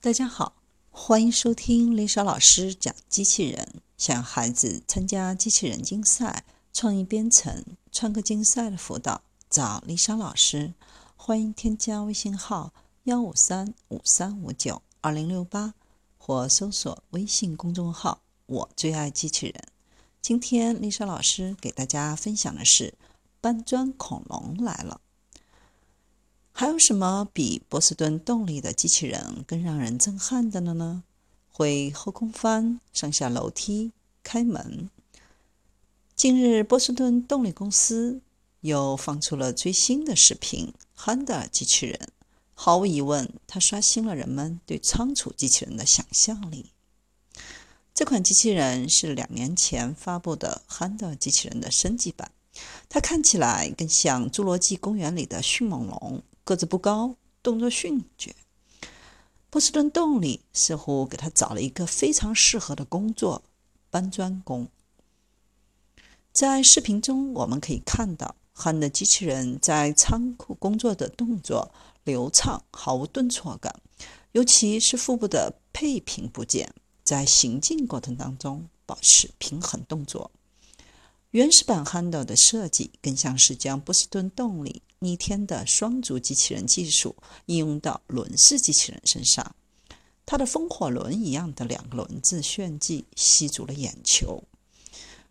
大家好，欢迎收听丽莎老师讲机器人。想让孩子参加机器人竞赛、创意编程、创客竞赛的辅导，找丽莎老师。欢迎添加微信号幺五三五三五九二零六八，或搜索微信公众号“我最爱机器人”。今天丽莎老师给大家分享的是搬砖恐龙来了。还有什么比波士顿动力的机器人更让人震撼的了呢？会后空翻、上下楼梯、开门。近日，波士顿动力公司又放出了最新的视频——汉德机器人。毫无疑问，它刷新了人们对仓储机器人的想象力。这款机器人是两年前发布的汉德机器人的升级版，它看起来更像《侏罗纪公园》里的迅猛龙。个子不高，动作迅捷。波士顿动力似乎给他找了一个非常适合的工作——搬砖工。在视频中，我们可以看到汉的机器人在仓库工作的动作流畅，毫无顿挫感，尤其是腹部的配平部件在行进过程当中保持平衡动作。原始版憨豆的设计更像是将波士顿动力逆天的双足机器人技术应用到轮式机器人身上。它的风火轮一样的两个轮子炫技，吸足了眼球。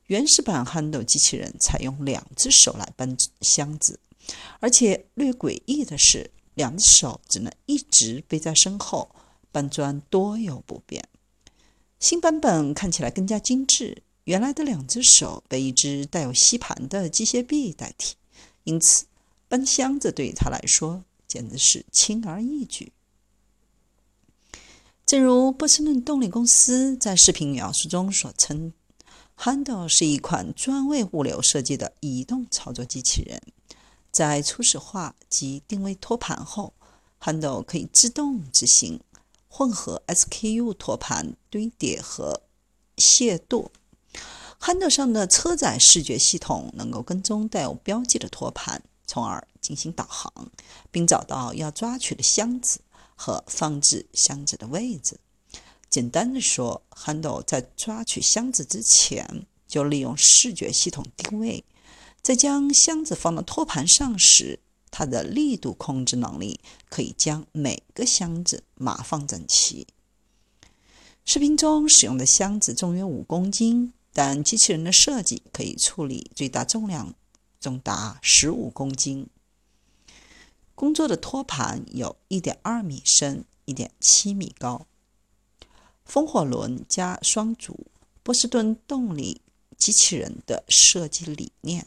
原始版憨豆机器人采用两只手来搬箱子，而且略诡异的是，两只手只能一直背在身后搬砖，多有不便。新版本看起来更加精致。原来的两只手被一只带有吸盘的机械臂代替，因此搬箱子对于他来说简直是轻而易举。正如波士顿动力公司在视频描述中所称，Handle 是一款专为物流设计的移动操作机器人。在初始化及定位托盘后，Handle 可以自动执行混合 SKU 托盘堆叠和卸垛。汉德上的车载视觉系统能够跟踪带有标记的托盘，从而进行导航，并找到要抓取的箱子和放置箱子的位置。简单的说，汉德在抓取箱子之前，就利用视觉系统定位，在将箱子放到托盘上时，它的力度控制能力可以将每个箱子码放整齐。视频中使用的箱子重约五公斤。但机器人的设计可以处理最大重量重达十五公斤。工作的托盘有一点二米深、一点七米高。风火轮加双足，波士顿动力机器人的设计理念。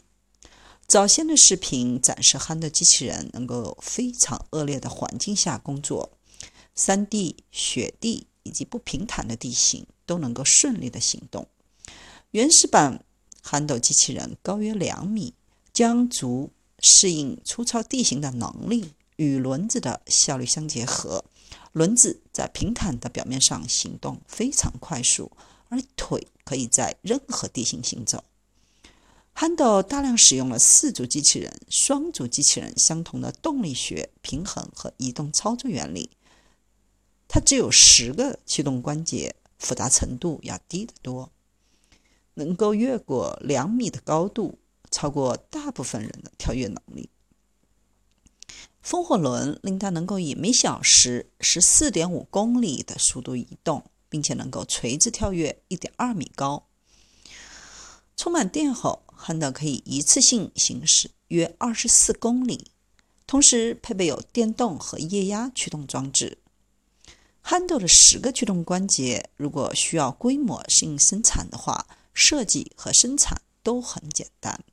早先的视频展示汉德机器人能够非常恶劣的环境下工作，山地、雪地以及不平坦的地形都能够顺利的行动。原始版憨豆机器人高约两米，将足适应粗糙地形的能力与轮子的效率相结合。轮子在平坦的表面上行动非常快速，而腿可以在任何地形行走。憨豆大量使用了四足机器人、双足机器人相同的动力学、平衡和移动操作原理。它只有十个驱动关节，复杂程度要低得多。能够越过两米的高度，超过大部分人的跳跃能力。风火轮令它能够以每小时十四点五公里的速度移动，并且能够垂直跳跃一点二米高。充满电后，汉德可以一次性行驶约二十四公里，同时配备有电动和液压驱动装置。憨豆的十个驱动关节，如果需要规模性生产的话，设计和生产都很简单。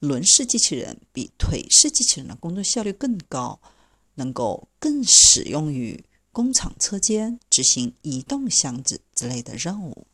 轮式机器人比腿式机器人的工作效率更高，能够更使用于工厂车间执行移动箱子之类的任务。